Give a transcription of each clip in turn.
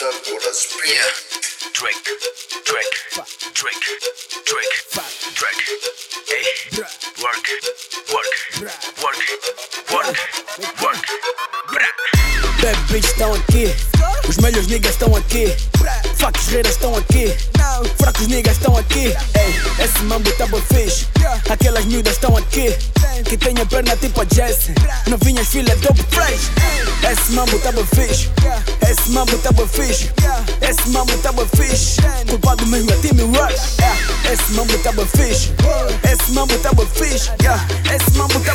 Yeah. Drake, Drake, Drake, Drake, Drake. Hey, work, work, work, work, work. Bra. Bad bitch estão aqui, os melhores niggas estão aqui, facos reiras estão aqui, fracos niggas estão aqui. Esse mambo tá bem fixe, aquelas miúdas estão aqui, que tem a perna tipo a Jessie, novinhas filha dope fresh. Esse mambo tá bem fixe, esse mambo tá bem fixe, esse mambo tá bem fixe, culpado mesmo é Timmy Rush. Esse mambo tá bem fixe, esse mambo tá bem fixe, esse mambo tá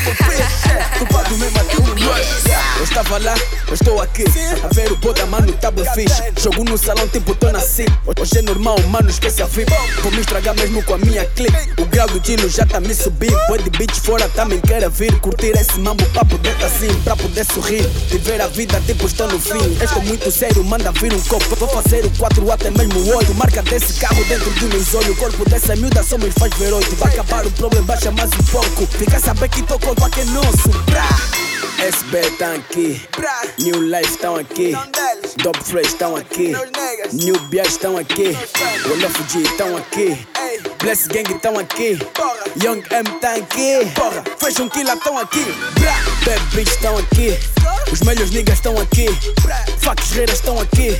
estava lá, eu estou aqui. A ver o boda, mano, tá bem fixe. Jogo no salão, tipo, tô nasci. Hoje é normal, mano, esquece a VIP. Vou me estragar mesmo com a minha clipe. O grau do Dino já tá me subir. Boy de beach fora também quer vir. Curtir esse mambo pra poder tá assim, pra poder sorrir. Viver a vida, tipo, estou no fim. Estou muito sério, manda vir um copo. Vou fazer o 4 até mesmo o 8. Marca desse carro dentro dos meus olhos. O corpo dessa miúda só me faz ver oito. Vai acabar o problema, baixa mais um pouco. Fica saber que tô com é nosso. SB estão aqui, New Life estão aqui, Dope Fresh estão aqui, New Beer estão aqui, Wall of G estão aqui, Bless Gang estão aqui, Young M estão aqui, Fashion Killer estão aqui, Bad Bitch estão aqui, os melhores niggas estão aqui, Facos reiras estão aqui,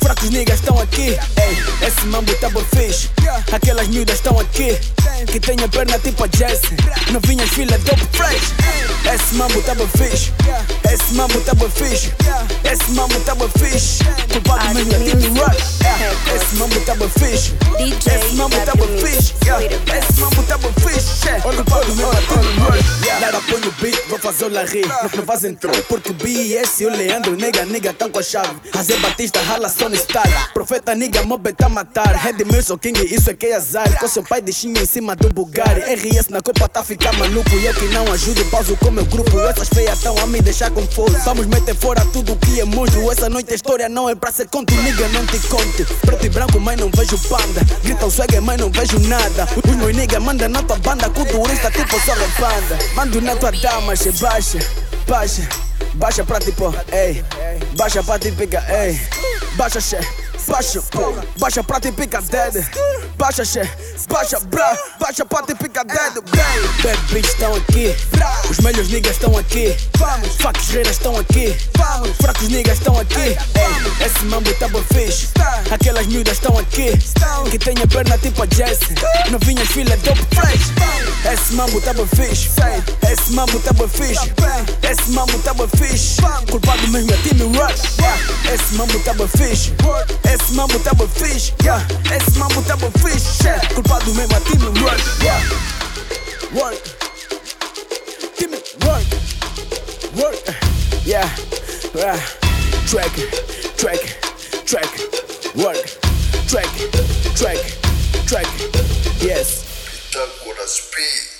fracos niggas estão aqui, Ei, esse mambo tá bem fixe, aquelas miúdas estão aqui, que tem a perna tipo a Jessie, novinhas filha dope fresh, esse mambo tá bem fixe, esse mambo tá bem fixe, esse mambo tá bem fixe, culpado mesmo é Timmy Rush, esse mambo tá bem fixe, esse mambo tá bem fixe, esse mambo tá bem fixe, culpado mesmo é Timmy Rush, O larry, não, faz entrou, porque BS e o Leandro, nega, nega, tão com a chave, Razé Batista, rala Sony Star, Profeta, nigga, mob tá matar, Red Milson King, isso é que é azar, com seu pai de chinha em cima do Bugatti, RS na copa tá ficar maluco, e eu que não ajudo, pauso com meu grupo, essas feias tão a me deixar confuso, vamos meter fora tudo que é monstro, essa noite a história não é pra ser conto, nigga, não te conte, preto e branco, mas não vejo panda, grita o swag, mas não vejo nada, os meus nigga manda na tua banda, com turista tipo só repanda, mando na tua dama, che baixa, baixa, baixa pra tipo, ei, baixa pra te pica, ei, baixa, che, baixa, baixa pra te pica, dead, baixa, che, baixa, bra, baixa pra te pica, dead, bem, bad bitch estão aqui, os melhores niggas estão aqui, facos reiras estão aqui, fracos niggas estão aqui, ei, esse mambo tá bem fixe, aquelas miúdas estão aqui, que tem a perna tipo a Jessie, novinhas filha dope fresh, esse mambo tá bem fixe, esse mambo tá bem fixe, esse mambo tá bem fixe, culpado mesmo é Timmy Rush, esse mambo tá bem fixe, esse mambo tá bem fixe, esse mambo tá bem fixe, culpado mesmo é Timmy Rush, work, Timmy work, work, yeah, yeah, track, track, track, work, track, track, track, yes. Pitágoras P.